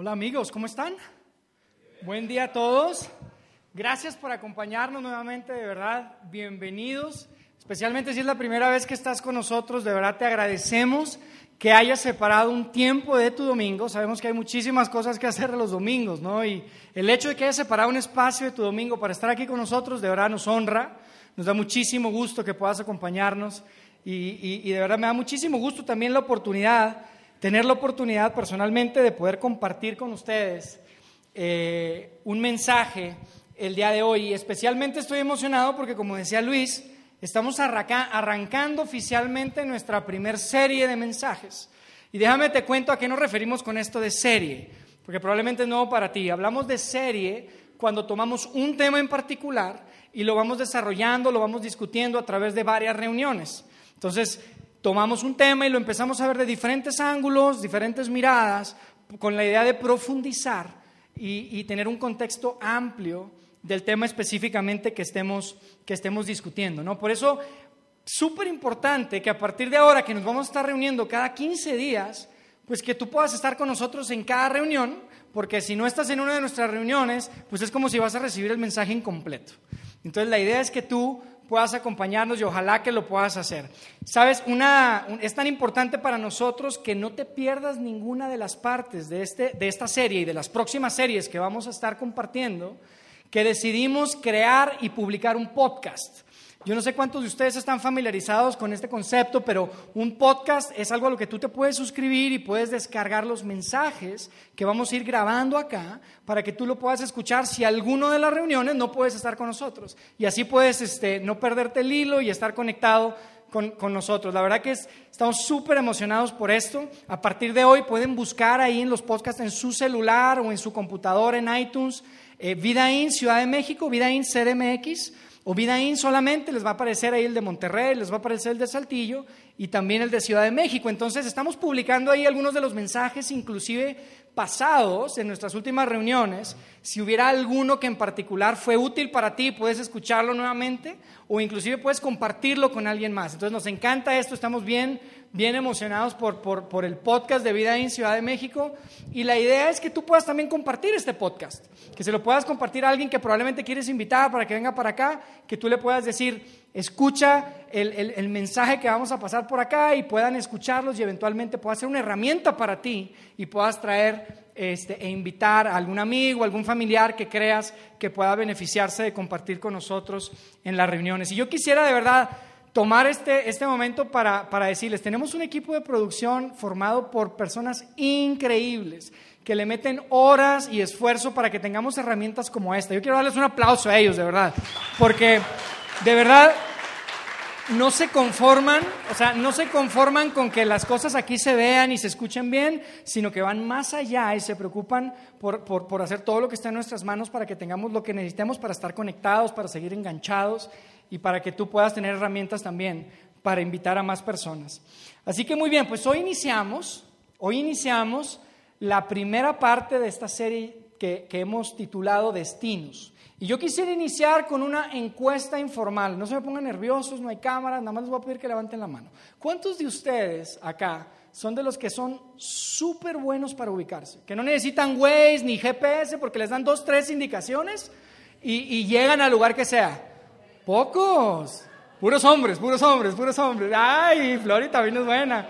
Hola amigos, ¿cómo están? Buen día a todos. Gracias por acompañarnos nuevamente, de verdad, bienvenidos. Especialmente si es la primera vez que estás con nosotros, de verdad te agradecemos que hayas separado un tiempo de tu domingo. Sabemos que hay muchísimas cosas que hacer los domingos, ¿no? Y el hecho de que hayas separado un espacio de tu domingo para estar aquí con nosotros, de verdad nos honra, nos da muchísimo gusto que puedas acompañarnos y, de verdad me da muchísimo gusto también la oportunidad tener la oportunidad personalmente de poder compartir con ustedes eh, un mensaje el día de hoy. Y especialmente estoy emocionado porque, como decía Luis, estamos arrancando oficialmente nuestra primer serie de mensajes. Y déjame te cuento a qué nos referimos con esto de serie, porque probablemente es nuevo para ti. Hablamos de serie cuando tomamos un tema en particular y lo vamos desarrollando, lo vamos discutiendo a través de varias reuniones. Entonces, tomamos un tema y lo empezamos a ver de diferentes ángulos, diferentes miradas, con la idea de profundizar y, tener un contexto amplio del tema específicamente que estemos, que estemos discutiendo. ¿no? Por eso, súper importante que a partir de ahora que nos vamos a estar reuniendo cada 15 días, pues que tú puedas estar con nosotros en cada reunión, porque si no estás en una de nuestras reuniones, pues es como si vas a recibir el mensaje incompleto. Entonces la idea es que tú puedas acompañarnos y ojalá que lo puedas hacer. Sabes, una, es tan importante para nosotros que no te pierdas ninguna de las partes de, este, de esta serie y de las próximas series que vamos a estar compartiendo, que decidimos crear y publicar un podcast. Yo no sé cuántos de ustedes están familiarizados con este concepto, pero un podcast es algo a lo que tú te puedes suscribir y puedes descargar los mensajes que vamos a ir grabando acá para que tú lo puedas escuchar si alguno de las reuniones no puedes estar con nosotros. Y así puedes este, no perderte el hilo y estar conectado con, nosotros. La verdad que estamos súper emocionados por esto. A partir de hoy pueden buscar ahí en los podcasts en su celular o en su computadora en iTunes eh, Vidaín Ciudad de México, Vidaín CDMX o Vidaín solamente les va a aparecer ahí el de Monterrey, les va a aparecer el de Saltillo y también el de Ciudad de México. Entonces estamos publicando ahí algunos de los mensajes, inclusive pasados en nuestras últimas reuniones. Si hubiera alguno que en particular fue útil para ti, puedes escucharlo nuevamente o inclusive puedes compartirlo con alguien más. Entonces nos encanta esto, estamos bien bien emocionados por, por, el podcast de Vida en Ciudad de México. Y la idea es que tú puedas también compartir este podcast, que se lo puedas compartir a alguien que probablemente quieres invitar para que venga para acá, que tú le puedas decir, escucha el, el, mensaje que vamos a pasar por acá y puedan escucharlos y eventualmente pueda ser una herramienta para ti y puedas traer este, e invitar a algún amigo, algún familiar que creas que pueda beneficiarse de compartir con nosotros en las reuniones. Y yo quisiera de verdad tomar este, este momento para, para decirles, tenemos un equipo de producción formado por personas increíbles que le meten horas y esfuerzo para que tengamos herramientas como esta. Yo quiero darles un aplauso a ellos, de verdad, porque de verdad no se conforman, o sea, no se conforman con que las cosas aquí se vean y se escuchen bien, sino que van más allá y se preocupan por, por, por hacer todo lo que está en nuestras manos para que tengamos lo que necesitemos para estar conectados, para seguir enganchados y para que tú puedas tener herramientas también para invitar a más personas. Así que muy bien, pues hoy iniciamos, hoy iniciamos la primera parte de esta serie que, que hemos titulado Destinos. Y yo quisiera iniciar con una encuesta informal. No se me pongan nerviosos, no hay cámaras, nada más les voy a pedir que levanten la mano. ¿Cuántos de ustedes acá son de los que son súper buenos para ubicarse? Que no necesitan Waze ni GPS porque les dan dos, tres indicaciones y, y llegan al lugar que sea. Pocos. Puros hombres, puros hombres, puros hombres. Ay, Flori también es buena.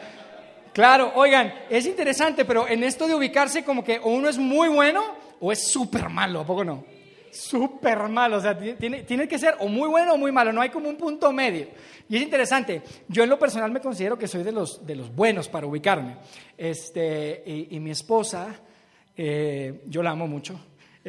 Claro, oigan, es interesante, pero en esto de ubicarse como que o uno es muy bueno o es súper malo, ¿a poco no? Súper malo, o sea, tiene, tiene, que ser o muy bueno o muy malo, no hay como un punto medio. Y es interesante, yo en lo personal me considero que soy de los, de los buenos para ubicarme. Este, y, mi esposa, eh, yo la amo mucho,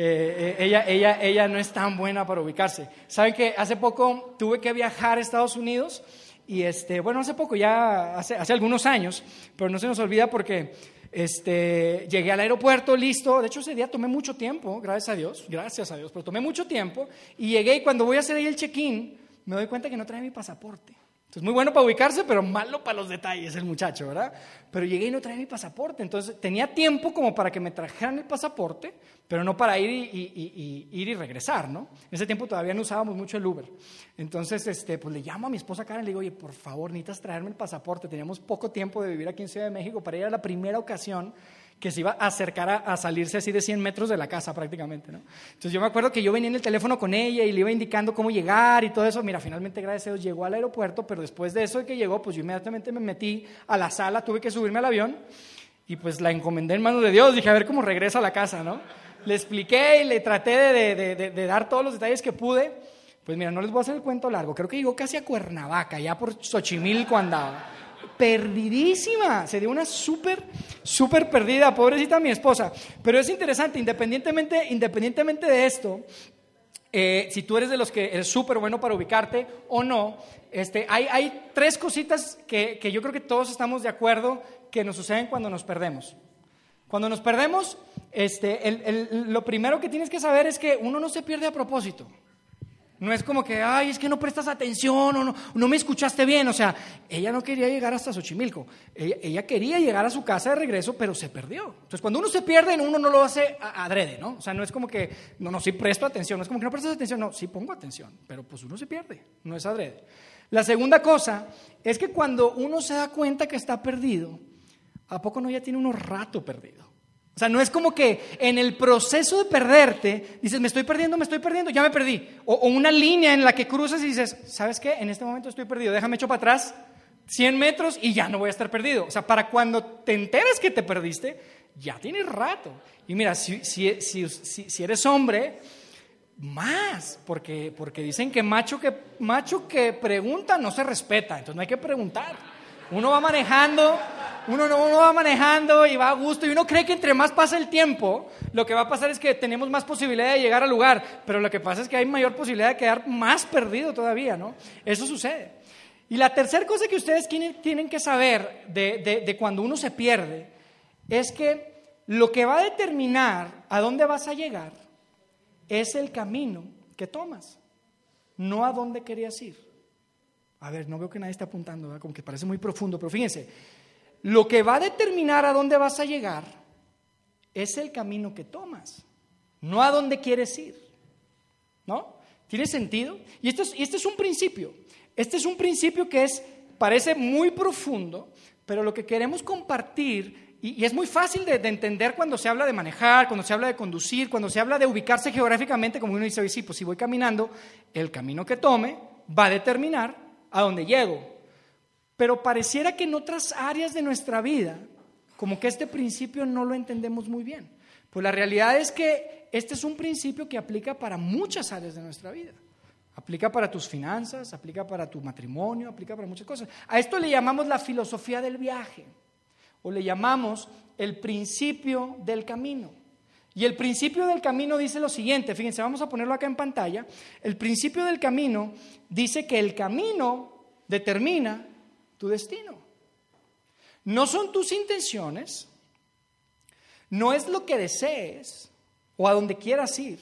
eh, eh, ella, ella, ella no es tan buena para ubicarse. ¿Saben que hace poco tuve que viajar a Estados Unidos? Y este, bueno, hace poco, ya hace, hace algunos años, pero no se nos olvida porque este, llegué al aeropuerto, listo. De hecho, ese día tomé mucho tiempo, gracias a Dios, gracias a Dios, pero tomé mucho tiempo. Y llegué y cuando voy a hacer ahí el check-in, me doy cuenta que no trae mi pasaporte. Entonces, muy bueno para ubicarse, pero malo para los detalles el muchacho, ¿verdad? Pero llegué y no traía mi pasaporte. Entonces, tenía tiempo como para que me trajeran el pasaporte, pero no para ir y, ir y regresar, ¿no? En ese tiempo todavía no usábamos mucho el Uber. Entonces, este, pues le llamo a mi esposa Karen y le digo, oye, por favor, necesitas traerme el pasaporte. Teníamos poco tiempo de vivir aquí en Ciudad de México para ir a la primera ocasión que se iba a acercar a, salirse así de 100 metros de la casa prácticamente, ¿no? Entonces yo me acuerdo que yo venía en el teléfono con ella y le iba indicando cómo llegar y todo eso. Mira, finalmente, gracias a Dios, llegó al aeropuerto, pero después de eso de que llegó, pues yo inmediatamente me metí a la sala, tuve que subirme al avión y pues la encomendé en manos de Dios. Dije, a ver cómo regresa a la casa, ¿no? Le expliqué y le traté de, de dar todos los detalles que pude. Pues mira, no les voy a hacer el cuento largo. Creo que llegó casi a Cuernavaca, ya por Xochimilco andaba perdidísima, se dio una súper, súper perdida, pobrecita mi esposa. Pero es interesante, independientemente, independientemente de esto, eh, si tú eres de los que eres súper bueno para ubicarte o no, este, hay, hay tres cositas que, que, yo creo que todos estamos de acuerdo que nos suceden cuando nos perdemos. Cuando nos perdemos, este, lo primero que tienes que saber es que uno no se pierde a propósito. No es como que, ay, es que no prestas atención o no, no me escuchaste bien. O sea, ella no quería llegar hasta Xochimilco. Ella, quería llegar a su casa de regreso, pero se perdió. Entonces, cuando uno se pierde, uno no lo hace adrede, ¿no? O sea, no es como que, no, no, sí presto atención. No es como que no prestas atención. No, sí pongo atención. Pero pues uno se pierde. No es adrede. La segunda cosa es que cuando uno se da cuenta que está perdido, ¿a poco no ya tiene uno rato perdido? O sea, no es como que en el proceso de perderte dices, me estoy perdiendo, me estoy perdiendo, ya me perdí. O, una línea en la que cruzas y dices, ¿sabes qué? En este momento estoy perdido, déjame echar para atrás 100 metros y ya no voy a estar perdido. O sea, para cuando te enteres que te perdiste, ya tienes rato. Y mira, si, si, si, eres hombre, más, porque, porque dicen que macho, que macho que pregunta no se respeta, entonces no hay que preguntar. Uno va manejando uno no va manejando y va a gusto y uno cree que entre más pasa el tiempo, lo que va a pasar es que tenemos más posibilidad de llegar al lugar, pero lo que pasa es que hay mayor posibilidad de quedar más perdido todavía, ¿no? Eso sucede. Y la tercera cosa que ustedes tienen que saber de, de cuando uno se pierde es que lo que va a determinar a dónde vas a llegar es el camino que tomas, no a dónde querías ir. A ver, no veo que nadie está apuntando, ¿verdad? como que parece muy profundo, pero fíjense, lo que va a determinar a dónde vas a llegar es el camino que tomas, no a dónde quieres ir. ¿No? ¿Tiene sentido? Y este es, este es un principio. Este es un principio que es, parece muy profundo, pero lo que queremos compartir, y, es muy fácil de, entender cuando se habla de manejar, cuando se habla de conducir, cuando se habla de ubicarse geográficamente, como uno dice, sí, pues si voy caminando, el camino que tome va a determinar a dónde llego. Pero pareciera que en otras áreas de nuestra vida, como que este principio no lo entendemos muy bien. Pues la realidad es que este es un principio que aplica para muchas áreas de nuestra vida. Aplica para tus finanzas, aplica para tu matrimonio, aplica para muchas cosas. A esto le llamamos la filosofía del viaje o le llamamos el principio del camino. Y el principio del camino dice lo siguiente, fíjense, vamos a ponerlo acá en pantalla. El principio del camino dice que el camino determina tu destino. No son tus intenciones, no es lo que desees o a donde quieras ir,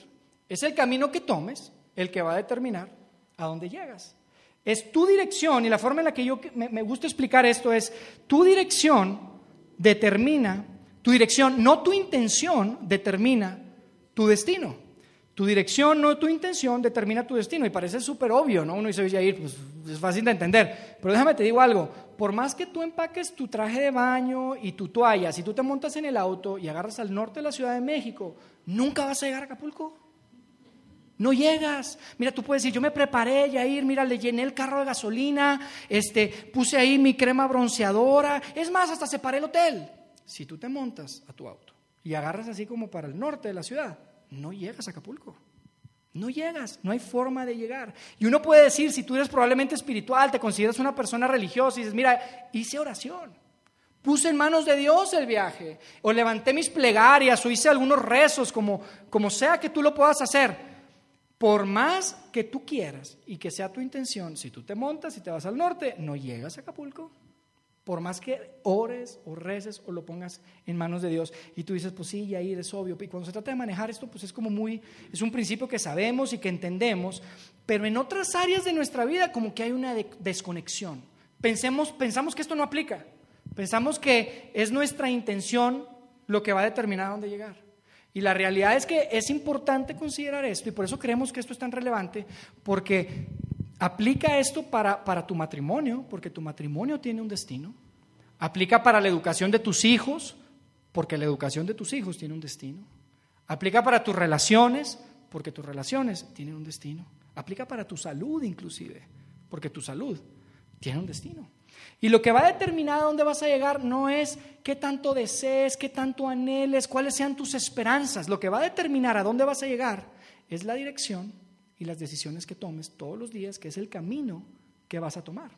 es el camino que tomes el que va a determinar a dónde llegas. Es tu dirección y la forma en la que yo me, gusta explicar esto es, tu dirección determina, tu dirección, no tu intención determina tu destino. Tu dirección, no tu intención, determina tu destino. Y parece súper obvio, ¿no? Uno dice, oye, pues es fácil de entender. Pero déjame te digo algo. Por más que tú empaques tu traje de baño y tu toalla, si tú te montas en el auto y agarras al norte de la Ciudad de México, nunca vas a llegar a Acapulco. No llegas. Mira, tú puedes decir, yo me preparé ya ir, mira, le llené el carro de gasolina, este, puse ahí mi crema bronceadora. Es más, hasta separé el hotel. Si tú te montas a tu auto y agarras así como para el norte de la ciudad, no llegas a Acapulco. No llegas, no hay forma de llegar. Y uno puede decir, si tú eres probablemente espiritual, te consideras una persona religiosa y dices, mira, hice oración, puse en manos de Dios el viaje, o levanté mis plegarias, o hice algunos rezos, como, como sea que tú lo puedas hacer. Por más que tú quieras y que sea tu intención, si tú te montas y te vas al norte, no llegas a Acapulco. Por más que ores o reces o lo pongas en manos de Dios y tú dices, pues sí, ahí es obvio. Y cuando se trata de manejar esto, pues es como muy, es un principio que sabemos y que entendemos, pero en otras áreas de nuestra vida como que hay una desconexión. Pensemos, pensamos que esto no aplica. Pensamos que es nuestra intención lo que va a determinar a dónde llegar. Y la realidad es que es importante considerar esto y por eso creemos que esto es tan relevante, porque Aplica esto para, para tu matrimonio, porque tu matrimonio tiene un destino. Aplica para la educación de tus hijos, porque la educación de tus hijos tiene un destino. Aplica para tus relaciones, porque tus relaciones tienen un destino. Aplica para tu salud inclusive, porque tu salud tiene un destino. Y lo que va a determinar a dónde vas a llegar no es qué tanto desees, qué tanto anheles, cuáles sean tus esperanzas. Lo que va a determinar a dónde vas a llegar es la dirección y las decisiones que tomes todos los días, que es el camino que vas a tomar.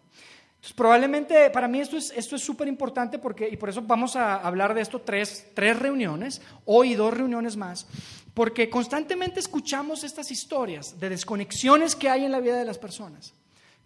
Entonces, probablemente para mí esto es esto es súper importante porque y por eso vamos a hablar de esto tres, tres reuniones, hoy dos reuniones más, porque constantemente escuchamos estas historias de desconexiones que hay en la vida de las personas.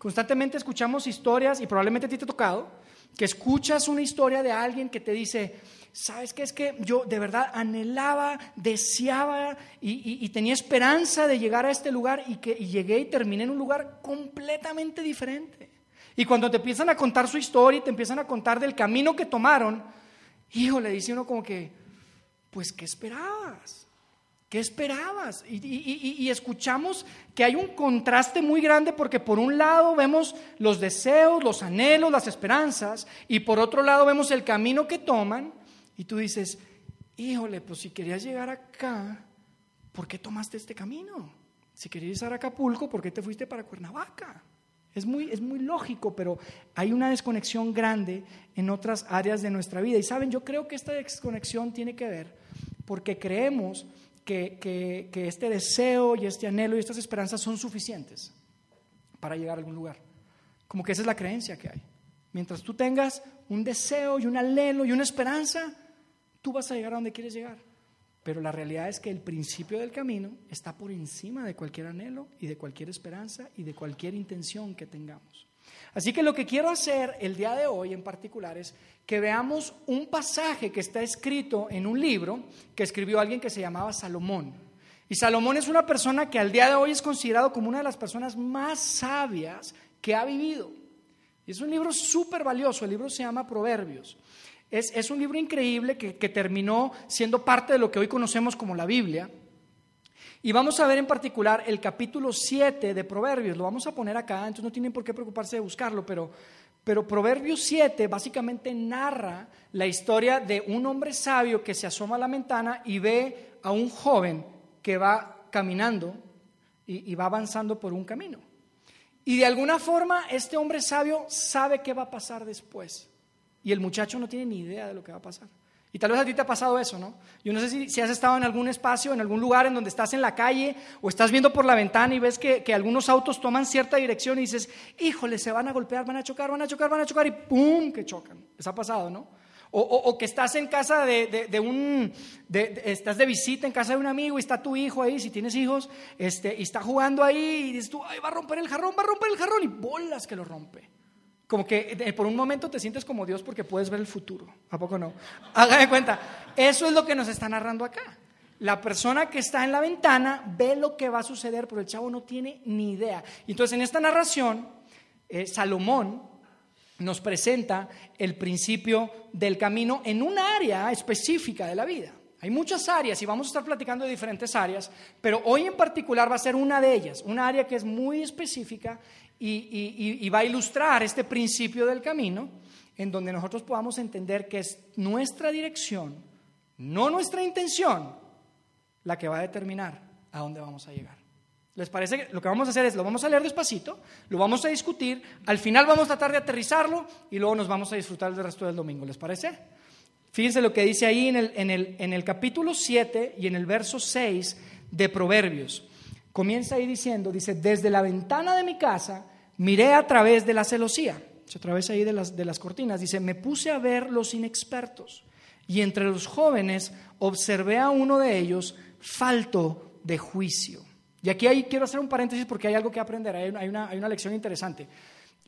Constantemente escuchamos historias, y probablemente a ti te ha tocado, que escuchas una historia de alguien que te dice, ¿sabes qué? Es que yo de verdad anhelaba, deseaba y, tenía esperanza de llegar a este lugar y que llegué y terminé en un lugar completamente diferente. Y cuando te empiezan a contar su historia y te empiezan a contar del camino que tomaron, hijo, le dice uno como que, pues, ¿qué esperabas? ¿Qué esperabas? Y, escuchamos que hay un contraste muy grande porque por un lado vemos los deseos, los anhelos, las esperanzas, y por otro lado vemos el camino que toman, y tú dices, híjole, pues si querías llegar acá, ¿por qué tomaste este camino? Si querías ir a Acapulco, ¿por qué te fuiste para Cuernavaca? Es muy, es muy lógico, pero hay una desconexión grande en otras áreas de nuestra vida. Y saben, yo creo que esta desconexión tiene que ver porque creemos que, este deseo y este anhelo y estas esperanzas son suficientes para llegar a algún lugar. Como que esa es la creencia que hay. Mientras tú tengas un deseo y un anhelo y una esperanza, tú vas a llegar a donde quieres llegar. Pero la realidad es que el principio del camino está por encima de cualquier anhelo y de cualquier esperanza y de cualquier intención que tengamos. Así que lo que quiero hacer el día de hoy en particular es que veamos un pasaje que está escrito en un libro que escribió alguien que se llamaba Salomón. Y Salomón es una persona que al día de hoy es considerado como una de las personas más sabias que ha vivido. Y es un libro súper valioso, el libro se llama Proverbios. Es, un libro increíble que terminó siendo parte de lo que hoy conocemos como la Biblia. Y vamos a ver en particular el capítulo 7 de Proverbios, lo vamos a poner acá, entonces no tienen por qué preocuparse de buscarlo, pero, pero Proverbios 7 básicamente narra la historia de un hombre sabio que se asoma a la ventana y ve a un joven que va caminando y, y va avanzando por un camino. Y de alguna forma este hombre sabio sabe qué va a pasar después. Y el muchacho no tiene ni idea de lo que va a pasar. Y tal vez a ti te ha pasado eso, ¿no? Yo no sé si, has estado en algún espacio, en algún lugar en donde estás en la calle o estás viendo por la ventana y ves que, algunos autos toman cierta dirección y dices, híjole, se van a golpear, van a chocar, van a chocar, van a chocar y ¡pum! que chocan. Les ha pasado, ¿no? O, que estás en casa de, un, estás de visita en casa de un amigo y está tu hijo ahí, si tienes hijos, este, y está jugando ahí y dices tú, ay, va a romper el jarrón, va a romper el jarrón y bolas que lo rompe. Como que eh, por un momento te sientes como Dios porque puedes ver el futuro. ¿A poco no? Haga de cuenta. Eso es lo que nos está narrando acá. La persona que está en la ventana ve lo que va a suceder, pero el chavo no tiene ni idea. Entonces en esta narración, eh, Salomón nos presenta el principio del camino en un área específica de la vida. Hay muchas áreas y vamos a estar platicando de diferentes áreas, pero hoy en particular va a ser una de ellas, una área que es muy específica y, va a ilustrar este principio del camino en donde nosotros podamos entender que es nuestra dirección, no nuestra intención, la que va a determinar a dónde vamos a llegar. ¿Les parece que lo que vamos a hacer es, lo vamos a leer despacito, lo vamos a discutir, al final vamos a tratar de aterrizarlo y luego nos vamos a disfrutar del resto del domingo, ¿les parece? Fíjense lo que dice ahí en el, en el, en el capítulo 7 y en el verso 6 de Proverbios. Comienza ahí diciendo, dice, desde la ventana de mi casa miré a través de la celosía, a través ahí de las, de las cortinas, dice, me puse a ver los inexpertos y entre los jóvenes observé a uno de ellos falto de juicio. Y aquí ahí quiero hacer un paréntesis porque hay algo que aprender, hay una, hay una, lección interesante.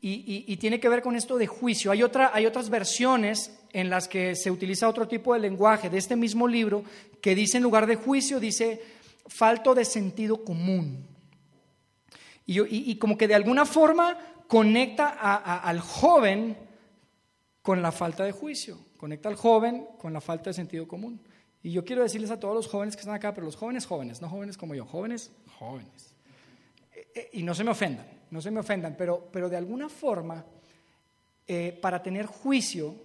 Y, y, tiene que ver con esto de juicio. Hay, otra, hay otras versiones en las que se utiliza otro tipo de lenguaje de este mismo libro que dice en lugar de juicio, dice falto de sentido común. Y, como que de alguna forma conecta al joven con la falta de juicio, conecta al joven con la falta de sentido común. Y yo quiero decirles a todos los jóvenes que están acá, pero los jóvenes jóvenes, no jóvenes como yo, jóvenes jóvenes. Eh, eh, y no se me ofendan, no se me ofendan, pero, pero de alguna forma, eh, para tener juicio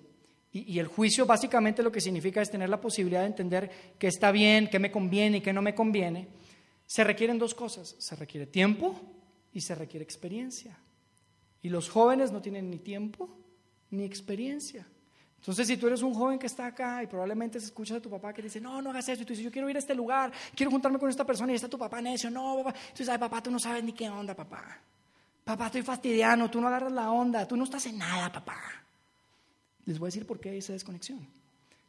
Y, el juicio básicamente lo que significa es tener la posibilidad de entender qué está bien, qué me conviene y qué no me conviene. Se requieren dos cosas, se requiere tiempo y se requiere experiencia. Y los jóvenes no tienen ni tiempo ni experiencia. Entonces, si tú eres un joven que está acá y probablemente se escucha de tu papá que dice, no, no hagas eso, y tú dices, yo quiero ir a este lugar, quiero juntarme con esta persona, y está tu papá necio, no, papá. Dices, ay, papá, tú no sabes ni qué onda, papá. Papá, estoy fastidiano, tú no agarras la onda, tú no estás en nada, papá. Les voy a decir por qué hay esa desconexión.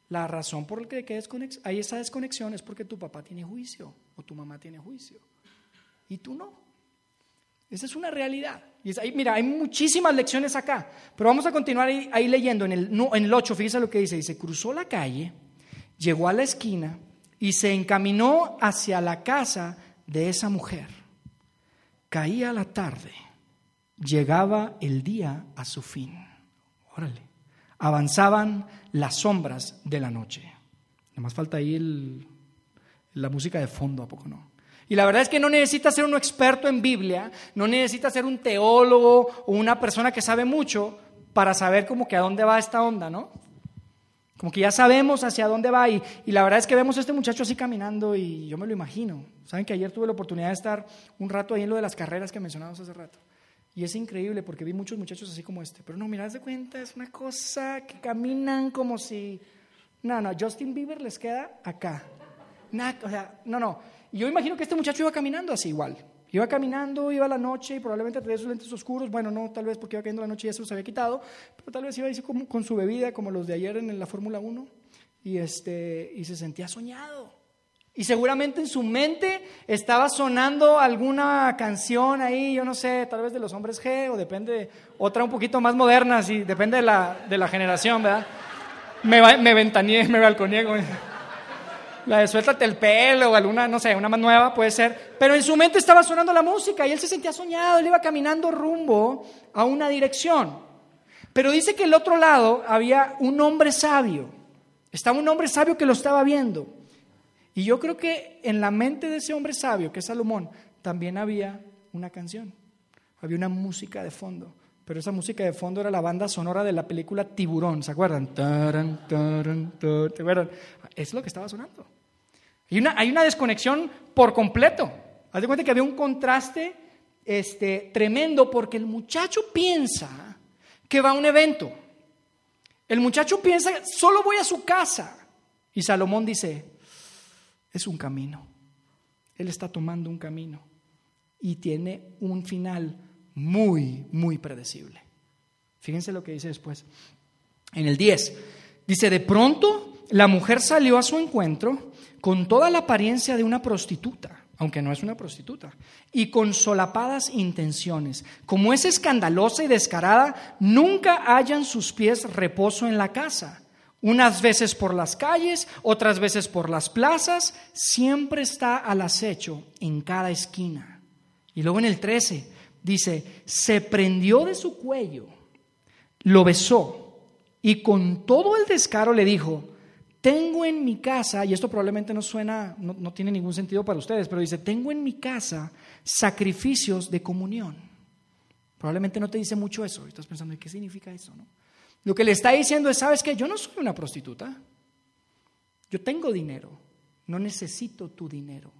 La razón por la que hay esa desconexión es porque tu papá tiene juicio o tu mamá tiene juicio y tú no. Esa es una realidad. Y ahí, mira, hay muchísimas lecciones acá, pero vamos a continuar ahí, leyendo en el, en el 8, fíjese lo que dice, dice, cruzó la calle, llegó a la esquina y se encaminó hacia la casa de esa mujer. Caía la tarde, llegaba el día a su fin. Órale avanzaban las sombras de la noche. Nada más falta ahí la música de fondo, ¿a poco no? Y la verdad es que no necesita ser un experto en Biblia, no necesita ser un teólogo o una persona que sabe mucho para saber como que a dónde va esta onda, ¿no? Como que ya sabemos hacia dónde va y, y, la verdad es que vemos este muchacho así caminando y yo me lo imagino. Saben que ayer tuve la oportunidad de estar un rato ahí en lo de las carreras que mencionamos hace rato. Y es increíble porque vi muchos muchachos así como este. Pero no, mira, de cuenta, es una cosa que caminan como si... No, no, Justin Bieber les queda acá. o sea, no, no. Yo imagino que este muchacho iba caminando así igual. Iba caminando, iba a la noche y probablemente traía sus lentes oscuros. Bueno, no, tal vez porque iba cayendo la noche y ya se los había quitado. Pero tal vez iba a con, con su bebida como los de ayer en la Fórmula 1. Y, este, y se sentía soñado. Y seguramente en su mente estaba sonando alguna canción ahí, yo no sé, tal vez de los hombres G o depende, otra un poquito más moderna, sí, depende de la, de la generación, ¿verdad? Me, me me balconeé. La de suéltate el pelo o alguna, no sé, una más nueva puede ser. Pero en su mente estaba sonando la música y él se sentía soñado, él iba caminando rumbo a una dirección. Pero dice que el otro lado había un hombre sabio. Estaba un hombre sabio que lo estaba viendo. Y yo creo que en la mente de ese hombre sabio, que es Salomón, también había una canción, había una música de fondo. Pero esa música de fondo era la banda sonora de la película Tiburón, ¿se acuerdan? ¿Te acuerdan? Es lo que estaba sonando. Hay una, hay una desconexión por completo. Haz de cuenta que había un contraste este, tremendo porque el muchacho piensa que va a un evento. El muchacho piensa, solo voy a su casa. Y Salomón dice, es un camino. Él está tomando un camino y tiene un final muy, muy predecible. Fíjense lo que dice después. En el 10, dice, de pronto la mujer salió a su encuentro con toda la apariencia de una prostituta, aunque no es una prostituta, y con solapadas intenciones. Como es escandalosa y descarada, nunca hallan sus pies reposo en la casa unas veces por las calles, otras veces por las plazas, siempre está al acecho en cada esquina. Y luego en el 13 dice, se prendió de su cuello, lo besó y con todo el descaro le dijo, tengo en mi casa, y esto probablemente no suena, no, no tiene ningún sentido para ustedes, pero dice, tengo en mi casa sacrificios de comunión. Probablemente no te dice mucho eso, estás pensando, ¿qué significa eso? No? Lo que le está diciendo es, ¿sabes qué? Yo no soy una prostituta. Yo tengo dinero. No necesito tu dinero.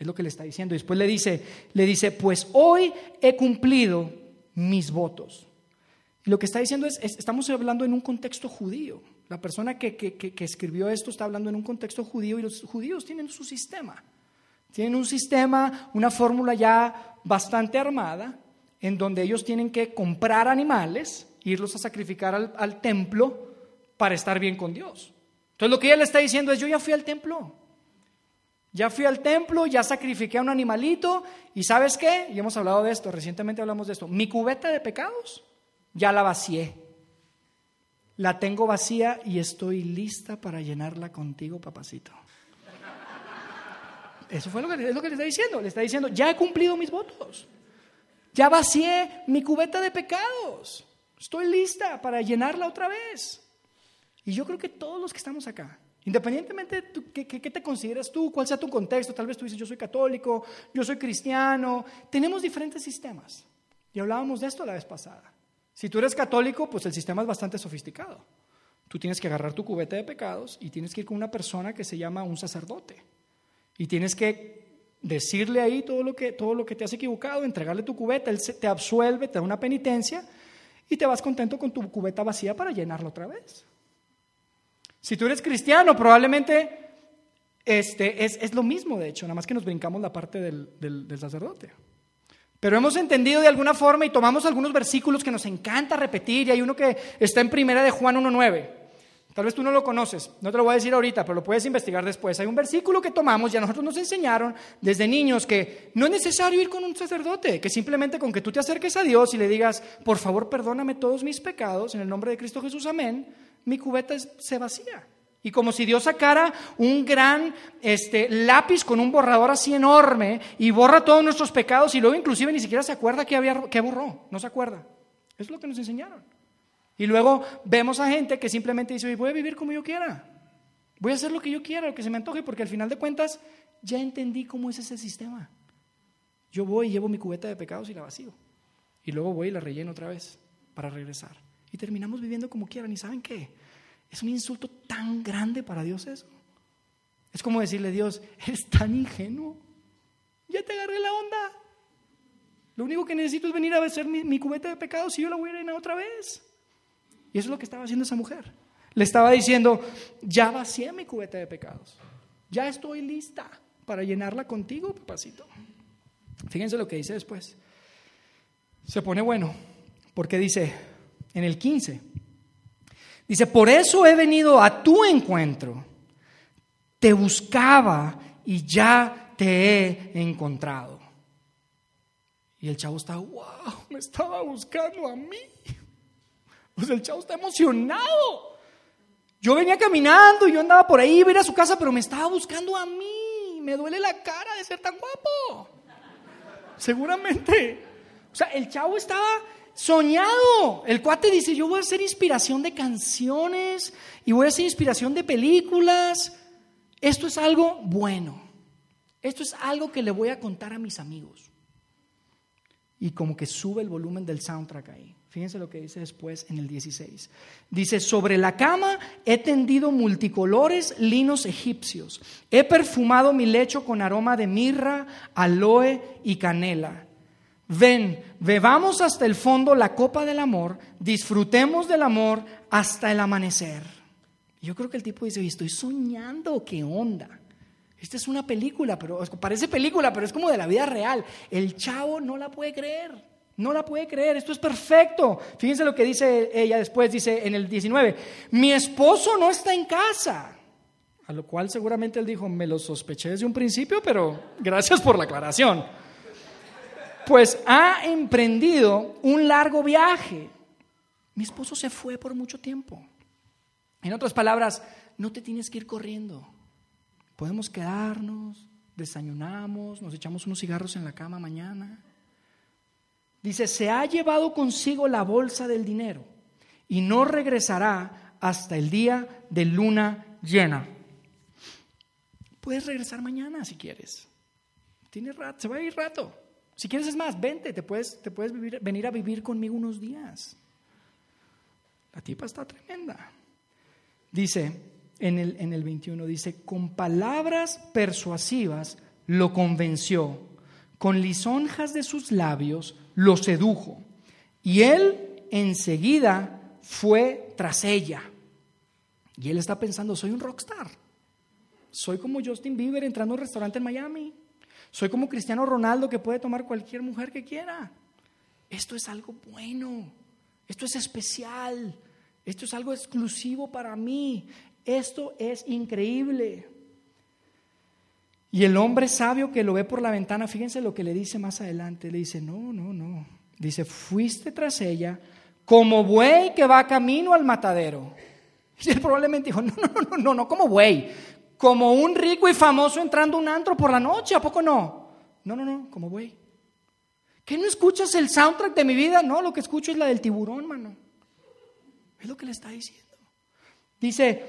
Es lo que le está diciendo. Después le dice, le dice, pues hoy he cumplido mis votos. Lo que está diciendo es, estamos hablando en un contexto judío. La persona que, que escribió esto está hablando en un contexto judío y los judíos tienen su sistema. Tienen un sistema, una fórmula ya bastante armada, en donde ellos tienen que comprar animales irlos a sacrificar al, templo para estar bien con Dios. Entonces lo que ella le está diciendo es, yo ya fui al templo, ya fui al templo, ya sacrifiqué a un animalito y sabes qué, y hemos hablado de esto, recientemente hablamos de esto, mi cubeta de pecados ya la vacié, la tengo vacía y estoy lista para llenarla contigo, papacito. Eso fue lo que, lo que le está diciendo, le está diciendo, ya he cumplido mis votos, ya vacié mi cubeta de pecados. Estoy lista para llenarla otra vez. Y yo creo que todos los que estamos acá, independientemente de qué, te consideras tú, cuál sea tu contexto, tal vez tú dices yo soy católico, yo soy cristiano, tenemos diferentes sistemas. Y hablábamos de esto la vez pasada. Si tú eres católico, pues el sistema es bastante sofisticado. Tú tienes que agarrar tu cubeta de pecados y tienes que ir con una persona que se llama un sacerdote. Y tienes que decirle ahí todo lo que, todo lo que te has equivocado, entregarle tu cubeta, él te absuelve, te da una penitencia y te vas contento con tu cubeta vacía para llenarla otra vez. Si tú eres cristiano, probablemente este, es, lo mismo, de hecho, nada más que nos brincamos la parte del, del sacerdote. Pero hemos entendido de alguna forma y tomamos algunos versículos que nos encanta repetir, y hay uno que está en primera de Juan 1.9. Tal vez tú no lo conoces, no te lo voy a decir ahorita, pero lo puedes investigar después. Hay un versículo que tomamos y a nosotros nos enseñaron desde niños que no es necesario ir con un sacerdote, que simplemente con que tú te acerques a Dios y le digas, por favor, perdóname todos mis pecados, en el nombre de Cristo Jesús, amén, mi cubeta se vacía. Y como si Dios sacara un gran este, lápiz con un borrador así enorme y borra todos nuestros pecados y luego inclusive ni siquiera se acuerda que, había, que borró, no se acuerda. Eso es lo que nos enseñaron. Y luego vemos a gente que simplemente dice, voy a vivir como yo quiera. Voy a hacer lo que yo quiera, lo que se me antoje, porque al final de cuentas ya entendí cómo es ese sistema. Yo voy y llevo mi cubeta de pecados y la vacío. Y luego voy y la relleno otra vez para regresar. Y terminamos viviendo como quieran. ¿Y saben qué? Es un insulto tan grande para Dios eso. Es como decirle, Dios, eres tan ingenuo. Ya te agarré la onda. Lo único que necesito es venir a hacer mi, mi cubeta de pecados y yo la voy a rellenar otra vez. Y eso es lo que estaba haciendo esa mujer. Le estaba diciendo, ya vacié mi cubeta de pecados. Ya estoy lista para llenarla contigo, papacito. Fíjense lo que dice después. Se pone bueno, porque dice en el 15, dice, por eso he venido a tu encuentro. Te buscaba y ya te he encontrado. Y el chavo está, wow, me estaba buscando a mí. Pues el chavo está emocionado. Yo venía caminando, yo andaba por ahí, iba a ir a su casa, pero me estaba buscando a mí. Me duele la cara de ser tan guapo. Seguramente. O sea, el chavo estaba soñado. El cuate dice, yo voy a hacer inspiración de canciones y voy a hacer inspiración de películas. Esto es algo bueno. Esto es algo que le voy a contar a mis amigos. Y como que sube el volumen del soundtrack ahí. Fíjense lo que dice después en el 16. Dice, sobre la cama he tendido multicolores linos egipcios. He perfumado mi lecho con aroma de mirra, aloe y canela. Ven, bebamos hasta el fondo la copa del amor, disfrutemos del amor hasta el amanecer. Yo creo que el tipo dice, estoy soñando, ¿qué onda? Esta es una película, pero parece película, pero es como de la vida real. El chavo no la puede creer. No la puede creer, esto es perfecto. Fíjense lo que dice ella después, dice en el 19, mi esposo no está en casa. A lo cual seguramente él dijo, me lo sospeché desde un principio, pero gracias por la aclaración. Pues ha emprendido un largo viaje. Mi esposo se fue por mucho tiempo. En otras palabras, no te tienes que ir corriendo. Podemos quedarnos, desayunamos, nos echamos unos cigarros en la cama mañana. Dice, se ha llevado consigo la bolsa del dinero y no regresará hasta el día de luna llena. Puedes regresar mañana si quieres. Tiene rato, se va a ir rato. Si quieres es más, vente, te puedes, te puedes venir a vivir conmigo unos días. La tipa está tremenda. Dice en el, en el 21, dice, con palabras persuasivas lo convenció, con lisonjas de sus labios lo sedujo. Y él enseguida fue tras ella. Y él está pensando, soy un rockstar. Soy como Justin Bieber entrando a un restaurante en Miami. Soy como Cristiano Ronaldo que puede tomar cualquier mujer que quiera. Esto es algo bueno. Esto es especial. Esto es algo exclusivo para mí. Esto es increíble. Y el hombre sabio que lo ve por la ventana, fíjense lo que le dice más adelante, le dice, no, no, no. Dice, fuiste tras ella como buey que va camino al matadero. Y él probablemente dijo, no, no, no, no, no, como buey, como un rico y famoso entrando un antro por la noche, ¿a poco no? No, no, no, como buey. ¿Qué no escuchas el soundtrack de mi vida? No, lo que escucho es la del tiburón, mano. Es lo que le está diciendo. Dice,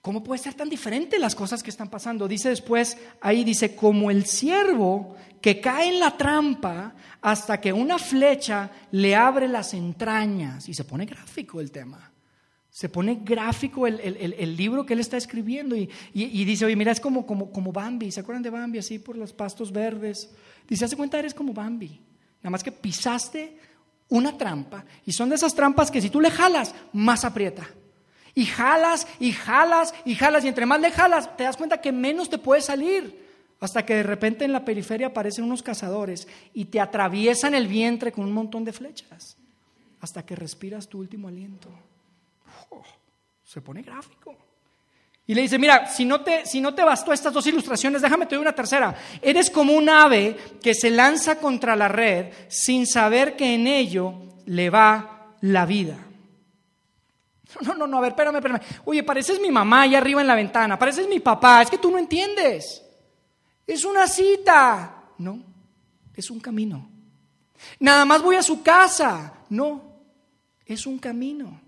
¿Cómo puede ser tan diferente las cosas que están pasando? Dice después, ahí dice, como el ciervo que cae en la trampa hasta que una flecha le abre las entrañas. Y se pone gráfico el tema. Se pone gráfico el, libro que él está escribiendo y, dice, oye, mira, es como, como, como Bambi. ¿Se acuerdan de Bambi así por los pastos verdes? Dice, hace cuenta, eres como Bambi. Nada más que pisaste una trampa y son de esas trampas que si tú le jalas, más aprieta. Y jalas y jalas y jalas y entre más le jalas, te das cuenta que menos te puede salir. Hasta que de repente en la periferia aparecen unos cazadores y te atraviesan el vientre con un montón de flechas. Hasta que respiras tu último aliento. Se pone gráfico. Y le dice, mira, si no, te, si no te bastó estas dos ilustraciones, déjame te doy una tercera. Eres como un ave que se lanza contra la red sin saber que en ello le va la vida. No, no, no, a ver, espérame, espérame. Oye, pareces mi mamá allá arriba en la ventana, pareces mi papá, es que tú no entiendes. Es una cita. No, es un camino. Nada más voy a su casa. No, es un camino.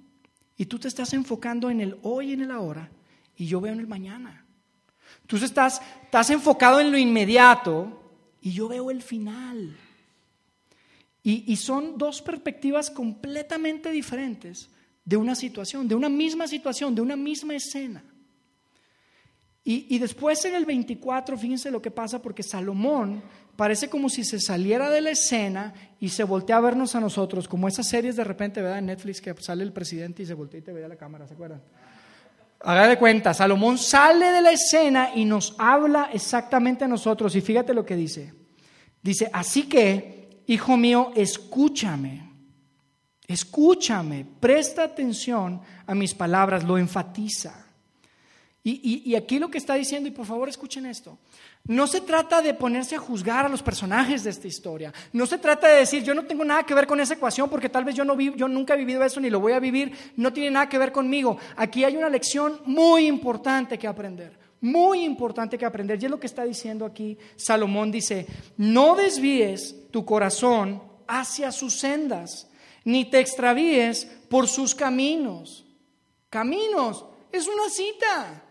Y tú te estás enfocando en el hoy y en el ahora y yo veo en el mañana. Tú estás, estás enfocado en lo inmediato y yo veo el final. Y, son dos perspectivas completamente diferentes de una situación, de una misma situación, de una misma escena. Y, y, después en el 24, fíjense lo que pasa, porque Salomón parece como si se saliera de la escena y se voltea a vernos a nosotros, como esas series de repente, ¿verdad? En Netflix que sale el presidente y se voltea y te ve a la cámara, ¿se acuerdan? Haga de cuenta, Salomón sale de la escena y nos habla exactamente a nosotros. Y fíjate lo que dice. Dice, así que, hijo mío, escúchame. Escúchame, presta atención a mis palabras, lo enfatiza. Y, aquí lo que está diciendo, y por favor escuchen esto, no se trata de ponerse a juzgar a los personajes de esta historia. No se trata de decir, yo no tengo nada que ver con esa ecuación porque tal vez yo, no yo nunca he vivido eso ni lo voy a vivir. No tiene nada que ver conmigo. Aquí hay una lección muy importante que aprender. Muy importante que aprender. Y es lo que está diciendo aquí Salomón. Dice, no desvíes tu corazón hacia sus sendas, ni te extravíes por sus caminos. Caminos. Es una cita.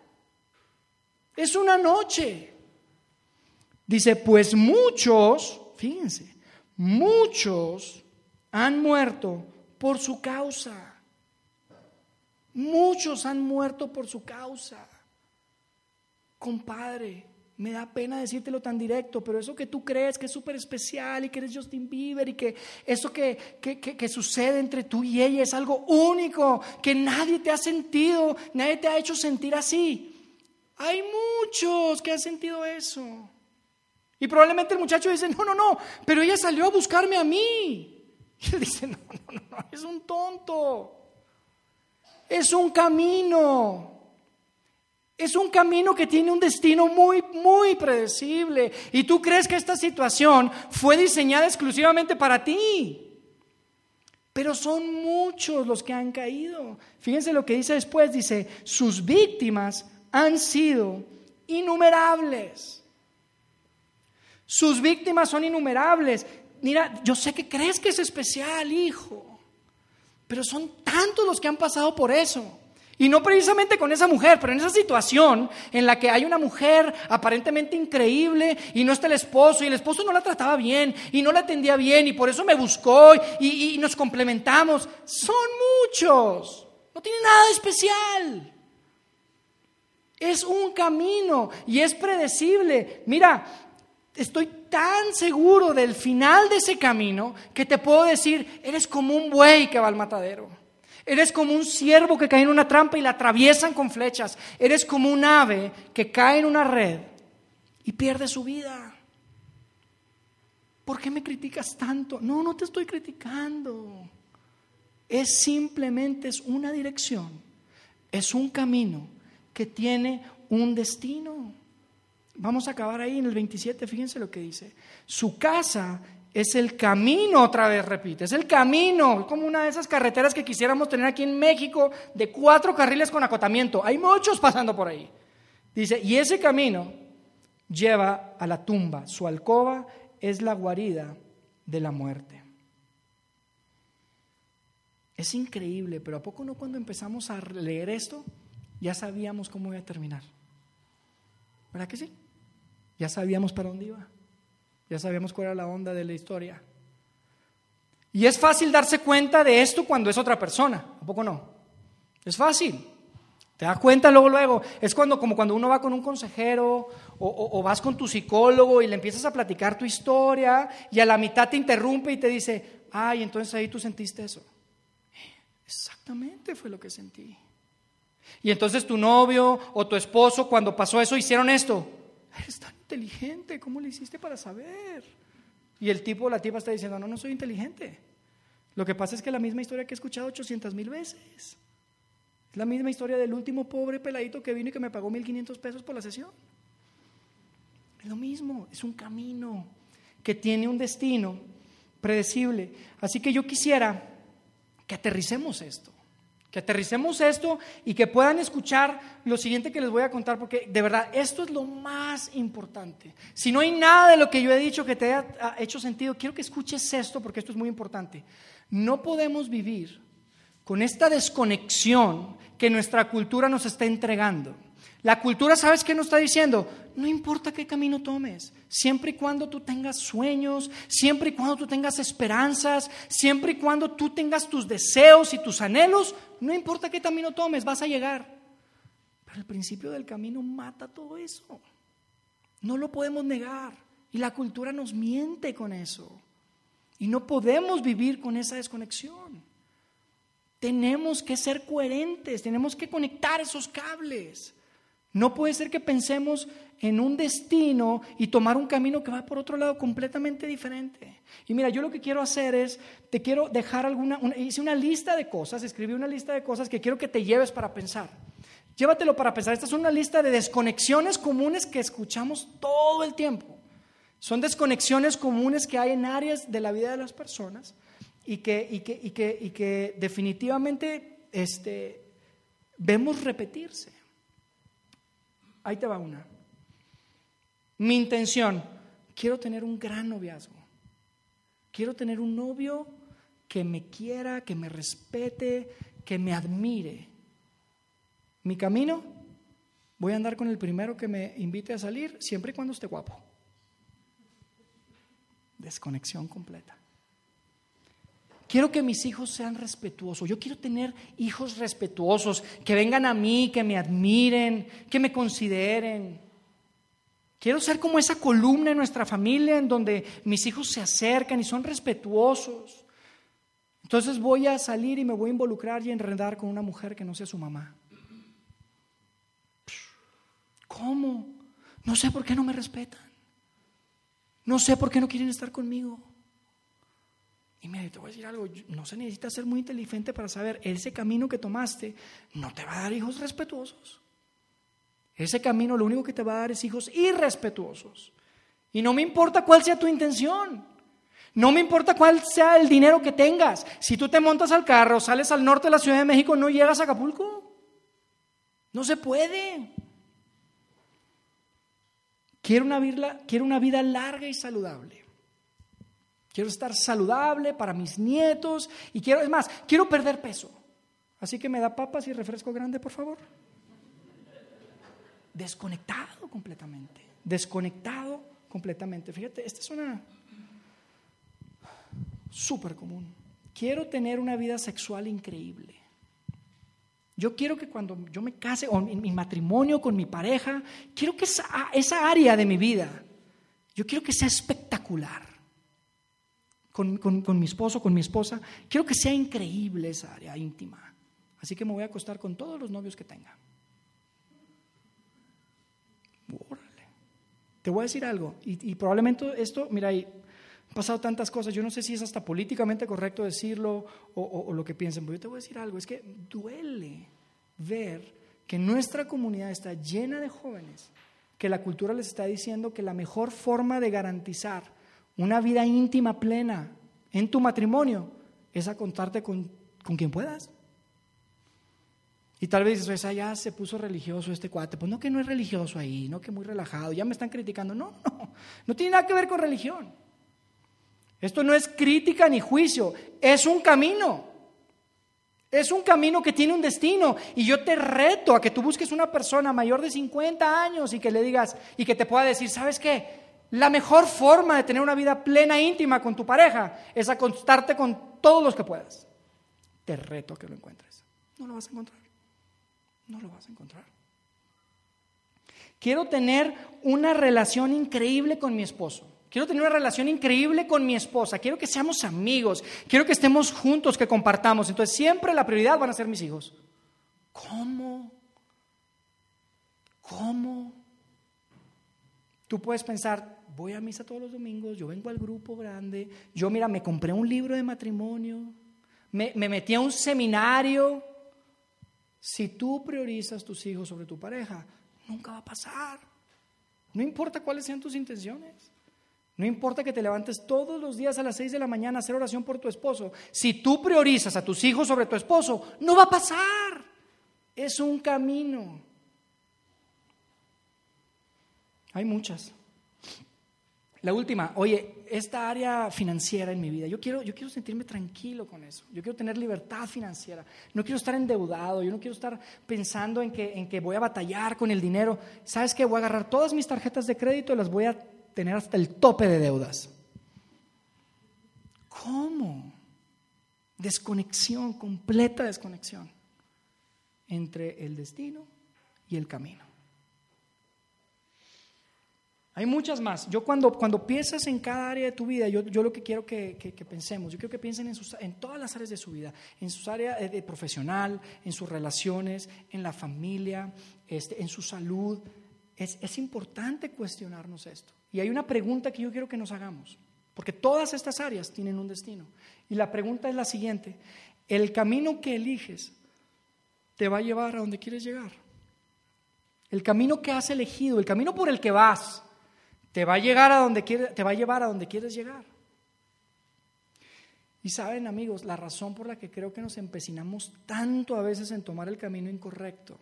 Es una noche. Dice, pues muchos, fíjense, muchos han muerto por su causa. Muchos han muerto por su causa. Compadre, me da pena decírtelo tan directo, pero eso que tú crees que es súper especial y que eres Justin Bieber y que eso que, que, que, sucede entre tú y ella es algo único, que nadie te ha sentido, nadie te ha hecho sentir así. Hay muchos que han sentido eso. Y probablemente el muchacho dice, no, no, no, pero ella salió a buscarme a mí. Y él dice, no, no, no, no, es un tonto. Es un camino. Es un camino que tiene un destino muy, muy predecible. Y tú crees que esta situación fue diseñada exclusivamente para ti. Pero son muchos los que han caído. Fíjense lo que dice después. Dice, sus víctimas han sido innumerables. Sus víctimas son innumerables. Mira, yo sé que crees que es especial, hijo, pero son tantos los que han pasado por eso. Y no precisamente con esa mujer, pero en esa situación en la que hay una mujer aparentemente increíble y no está el esposo y el esposo no la trataba bien y no la atendía bien y por eso me buscó y, y nos complementamos. Son muchos, no tiene nada de especial. Es un camino y es predecible. Mira, estoy tan seguro del final de ese camino que te puedo decir, eres como un buey que va al matadero. Eres como un ciervo que cae en una trampa y la atraviesan con flechas. Eres como un ave que cae en una red y pierde su vida. ¿Por qué me criticas tanto? No, no te estoy criticando. Es simplemente es una dirección, es un camino que tiene un destino. Vamos a acabar ahí en el 27, fíjense lo que dice. Su casa es el camino, otra vez repite, es el camino, como una de esas carreteras que quisiéramos tener aquí en México de cuatro carriles con acotamiento. Hay muchos pasando por ahí. Dice, y ese camino lleva a la tumba, su alcoba es la guarida de la muerte. Es increíble, pero ¿a poco no cuando empezamos a leer esto? Ya sabíamos cómo iba a terminar. ¿Verdad que sí? Ya sabíamos para dónde iba. Ya sabíamos cuál era la onda de la historia. Y es fácil darse cuenta de esto cuando es otra persona, ¿a poco no? Es fácil. Te das cuenta luego, luego. Es cuando, como cuando uno va con un consejero o, o, vas con tu psicólogo y le empiezas a platicar tu historia y a la mitad te interrumpe y te dice, ay, entonces ahí tú sentiste eso. Exactamente fue lo que sentí. Y entonces tu novio o tu esposo cuando pasó eso hicieron esto. Eres tan inteligente, ¿cómo le hiciste para saber? Y el tipo o la tipa está diciendo, no, no soy inteligente. Lo que pasa es que la misma historia que he escuchado 800 mil veces. Es la misma historia del último pobre peladito que vino y que me pagó 1.500 pesos por la sesión. Es lo mismo, es un camino que tiene un destino predecible. Así que yo quisiera que aterricemos esto, que aterricemos esto y que puedan escuchar lo siguiente que les voy a contar, porque de verdad esto es lo más importante. Si no hay nada de lo que yo he dicho que te haya hecho sentido, quiero que escuches esto porque esto es muy importante. No podemos vivir con esta desconexión que nuestra cultura nos está entregando. La cultura, ¿sabes qué nos está diciendo? No importa qué camino tomes, siempre y cuando tú tengas sueños, siempre y cuando tú tengas esperanzas, siempre y cuando tú tengas tus deseos y tus anhelos, no importa qué camino tomes, vas a llegar. Pero el principio del camino mata todo eso. No lo podemos negar. Y la cultura nos miente con eso. Y no podemos vivir con esa desconexión. Tenemos que ser coherentes, tenemos que conectar esos cables. No puede ser que pensemos en un destino y tomar un camino que va por otro lado completamente diferente. Y mira, yo lo que quiero hacer es, te quiero dejar alguna, hice una lista de cosas, escribí una lista de cosas que quiero que te lleves para pensar. Llévatelo para pensar. Esta es una lista de desconexiones comunes que escuchamos todo el tiempo. Son desconexiones comunes que hay en áreas de la vida de las personas y que, y que, y que, y que definitivamente este, vemos repetirse. Ahí te va una. Mi intención, quiero tener un gran noviazgo. Quiero tener un novio que me quiera, que me respete, que me admire. Mi camino, voy a andar con el primero que me invite a salir, siempre y cuando esté guapo. Desconexión completa. Quiero que mis hijos sean respetuosos. Yo quiero tener hijos respetuosos, que vengan a mí, que me admiren, que me consideren. Quiero ser como esa columna en nuestra familia en donde mis hijos se acercan y son respetuosos. Entonces voy a salir y me voy a involucrar y enredar con una mujer que no sea su mamá. ¿Cómo? No sé por qué no me respetan. No sé por qué no quieren estar conmigo. Y mira, te voy a decir algo, no se necesita ser muy inteligente para saber, ese camino que tomaste no te va a dar hijos respetuosos. Ese camino lo único que te va a dar es hijos irrespetuosos. Y no me importa cuál sea tu intención. No me importa cuál sea el dinero que tengas. Si tú te montas al carro, sales al norte de la Ciudad de México, no llegas a Acapulco. No se puede. Quiero una vida, quiero una vida larga y saludable. Quiero estar saludable para mis nietos y quiero, es más, quiero perder peso. Así que me da papas y refresco grande, por favor. Desconectado completamente. Desconectado completamente. Fíjate, esta es una súper común. Quiero tener una vida sexual increíble. Yo quiero que cuando yo me case o en mi matrimonio con mi pareja, quiero que esa, esa área de mi vida, yo quiero que sea espectacular. Con, con, mi esposo, con mi esposa, quiero que sea increíble esa área íntima. Así que me voy a acostar con todos los novios que tenga. Órale. Te voy a decir algo, y, probablemente esto, mira, han pasado tantas cosas, yo no sé si es hasta políticamente correcto decirlo o, lo que piensen, pero yo te voy a decir algo, es que duele ver que nuestra comunidad está llena de jóvenes, que la cultura les está diciendo que la mejor forma de garantizar una vida íntima plena en tu matrimonio es a contarte con, con quien puedas. Y tal vez dices, ya se puso religioso este cuate. Pues no que no es religioso ahí, no que muy relajado, ya me están criticando. No, no, no tiene nada que ver con religión. Esto no es crítica ni juicio, es un camino. Es un camino que tiene un destino y yo te reto a que tú busques una persona mayor de 50 años y que le digas y que te pueda decir, ¿sabes qué? La mejor forma de tener una vida plena e íntima con tu pareja es acostarte con todos los que puedas. Te reto a que lo encuentres. No lo vas a encontrar. No lo vas a encontrar. Quiero tener una relación increíble con mi esposo. Quiero tener una relación increíble con mi esposa. Quiero que seamos amigos. Quiero que estemos juntos, que compartamos. Entonces siempre la prioridad van a ser mis hijos. ¿Cómo? ¿Cómo? Tú puedes pensar, voy a misa todos los domingos, yo vengo al grupo grande, yo mira, me compré un libro de matrimonio, me, me metí a un seminario. Si tú priorizas tus hijos sobre tu pareja, nunca va a pasar. No importa cuáles sean tus intenciones. No importa que te levantes todos los días a las 6 de la mañana a hacer oración por tu esposo. Si tú priorizas a tus hijos sobre tu esposo, no va a pasar. Es un camino. Hay muchas. La última, oye, esta área financiera en mi vida, yo quiero, yo quiero sentirme tranquilo con eso, yo quiero tener libertad financiera, no quiero estar endeudado, yo no quiero estar pensando en que, en que voy a batallar con el dinero. ¿Sabes qué? Voy a agarrar todas mis tarjetas de crédito y las voy a tener hasta el tope de deudas. ¿Cómo? Desconexión, completa desconexión entre el destino y el camino. Hay muchas más. Yo cuando, cuando piensas en cada área de tu vida, yo, yo lo que quiero que, que, pensemos, yo quiero que piensen en, sus, en todas las áreas de su vida, en sus áreas de, profesional, en sus relaciones, en la familia, este, en su salud. Es, es importante cuestionarnos esto. Y hay una pregunta que yo quiero que nos hagamos, porque todas estas áreas tienen un destino. Y la pregunta es la siguiente, ¿el camino que eliges te va a llevar a donde quieres llegar? El camino que has elegido, el camino por el que vas, te va a llegar a donde quieres, te va a llevar a donde quieres llegar. Y saben, amigos, la razón por la que creo que nos empecinamos tanto a veces en tomar el camino incorrecto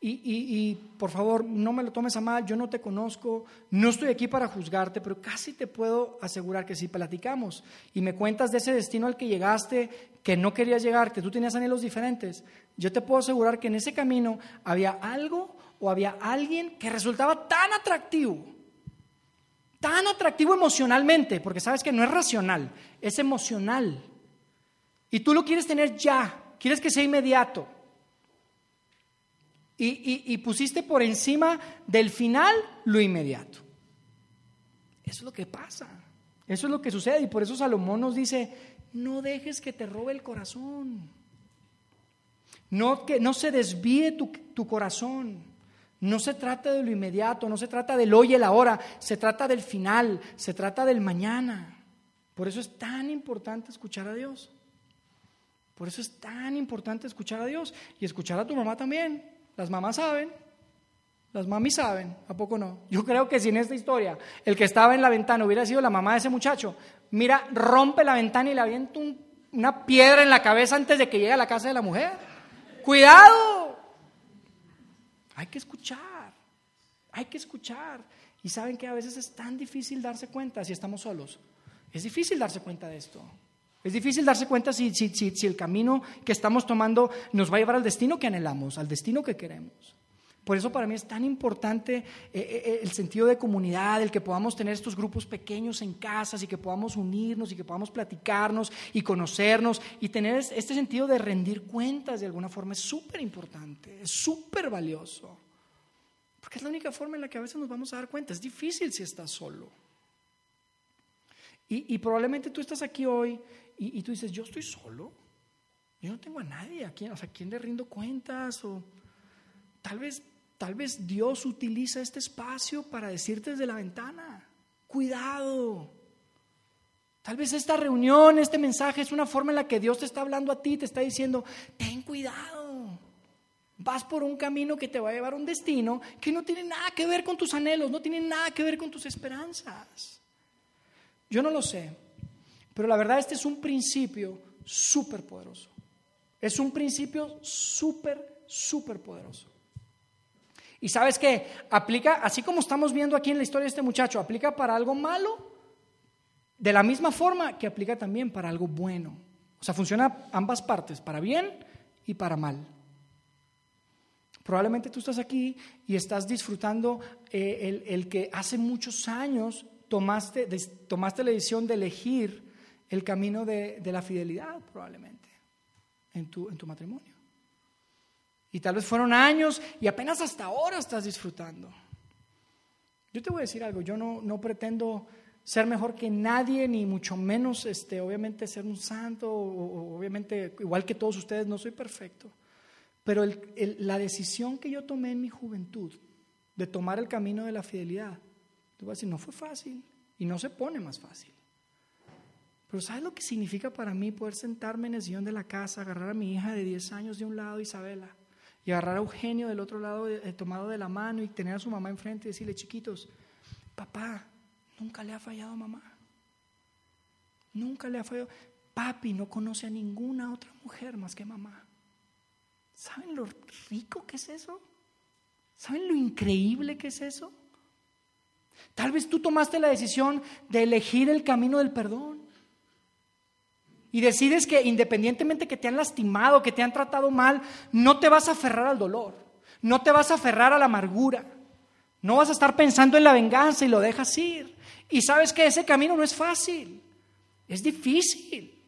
y, por favor, no me lo tomes a mal, yo no te conozco, no estoy aquí para juzgarte, pero casi te puedo asegurar que si platicamos y me cuentas de ese destino al que llegaste, que no querías llegar, que tú tenías anhelos diferentes, yo te puedo asegurar que en ese camino había algo o había alguien que resultaba tan atractivo, tan atractivo emocionalmente, porque sabes que no es racional, es emocional. Y tú lo quieres tener ya, quieres que sea inmediato y, pusiste por encima del final lo inmediato. Eso es lo que pasa. Eso es lo que sucede. Y por eso Salomón nos dice, no dejes que te robe el corazón. No, que, no se desvíe tu, tu corazón. No se trata de lo inmediato, no se trata del hoy y el ahora, se trata del final, se trata del mañana. Por eso es tan importante escuchar a Dios. Por eso es tan importante escuchar a Dios y escuchar a tu mamá también. Las mamás saben, las mamis saben, ¿a poco no? Yo creo que si en esta historia el que estaba en la ventana hubiera sido la mamá de ese muchacho, mira, rompe la ventana y le avienta una piedra en la cabeza antes de que llegue a la casa de la mujer. ¡Cuidado! Hay que escuchar, hay que escuchar. Y saben que a veces es tan difícil darse cuenta si estamos solos. Es difícil darse cuenta de esto. Es difícil darse cuenta si, el camino que estamos tomando nos va a llevar al destino que anhelamos, al destino que queremos. Por eso para mí es tan importante eh, eh, eh, el sentido de comunidad, el que podamos tener estos grupos pequeños en casas y que podamos unirnos y que podamos platicarnos y conocernos y tener este sentido de rendir cuentas de alguna forma es súper importante, es súper valioso. Porque es la única forma en la que a veces nos vamos a dar cuenta. Es difícil si estás solo. Y, y probablemente tú estás aquí hoy y, tú dices, yo estoy solo, yo no tengo a nadie a quien, o sea, ¿a quién le rindo cuentas? O tal vez, tal vez Dios utiliza este espacio para decirte desde la ventana, cuidado. Tal vez esta reunión, este mensaje es una forma en la que Dios te está hablando a ti, te está diciendo, ten cuidado. Vas por un camino que te va a llevar a un destino que no tiene nada que ver con tus anhelos, no tiene nada que ver con tus esperanzas. Yo no lo sé, pero la verdad, este es un principio súper poderoso. Es un principio súper, súper poderoso. Y sabes que aplica, así como estamos viendo aquí en la historia de este muchacho, aplica para algo malo, de la misma forma que aplica también para algo bueno. O sea, funciona ambas partes, para bien y para mal. Probablemente tú estás aquí y estás disfrutando eh, el, que hace muchos años tomaste, tomaste la decisión de elegir el camino de, la fidelidad probablemente en tu, en tu matrimonio. Y tal vez fueron años y apenas hasta ahora estás disfrutando. Yo te voy a decir algo, yo no, no pretendo ser mejor que nadie, ni mucho menos, este, obviamente, ser un santo, o, obviamente, igual que todos ustedes, no soy perfecto. Pero la decisión que yo tomé en mi juventud de tomar el camino de la fidelidad, te voy a decir, no fue fácil y no se pone más fácil. Pero ¿sabes lo que significa para mí poder sentarme en el sillón de la casa, agarrar a mi hija de 10 años de un lado, Isabela, y agarrar a Eugenio del otro lado, eh, tomado de la mano, y tener a su mamá enfrente y decirle, chiquitos, papá, nunca le ha fallado a mamá. Nunca le ha fallado. Papi no conoce a ninguna otra mujer más que mamá. ¿Saben lo rico que es eso? ¿Saben lo increíble que es eso? Tal vez tú tomaste la decisión de elegir el camino del perdón. Y decides que independientemente que te han lastimado, que te han tratado mal, no te vas a aferrar al dolor, no te vas a aferrar a la amargura, no vas a estar pensando en la venganza y lo dejas ir. Y sabes que ese camino no es fácil, es difícil.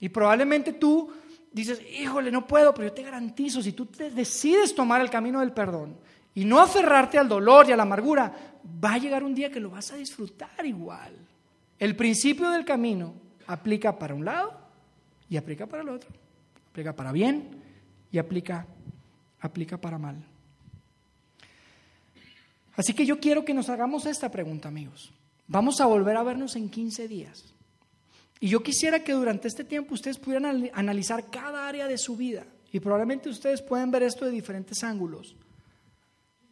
Y probablemente tú dices, híjole, no puedo, pero yo te garantizo, si tú te decides tomar el camino del perdón y no aferrarte al dolor y a la amargura, va a llegar un día que lo vas a disfrutar igual. El principio del camino aplica para un lado y aplica para el otro. Aplica para bien y aplica, aplica para mal. Así que yo quiero que nos hagamos esta pregunta, amigos. Vamos a volver a vernos en 15 días. Y yo quisiera que durante este tiempo ustedes pudieran analizar cada área de su vida. Y probablemente ustedes pueden ver esto de diferentes ángulos.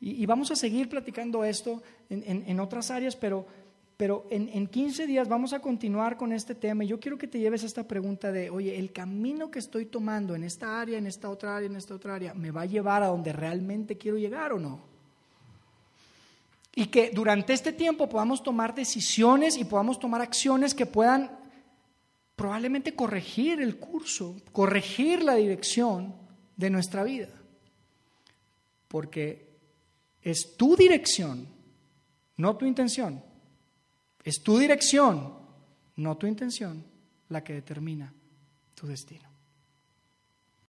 Y, vamos a seguir platicando esto en otras áreas, pero pero en, en, 15 días vamos a continuar con este tema. Y yo quiero que te lleves esta pregunta de, oye, el camino que estoy tomando en esta área, en esta otra área, en esta otra área, ¿me va a llevar a donde realmente quiero llegar o no? Y que durante este tiempo podamos tomar decisiones y podamos tomar acciones que puedan probablemente corregir el curso, corregir la dirección de nuestra vida. Porque es tu dirección, no tu intención. Es tu dirección, no tu intención, la que determina tu destino.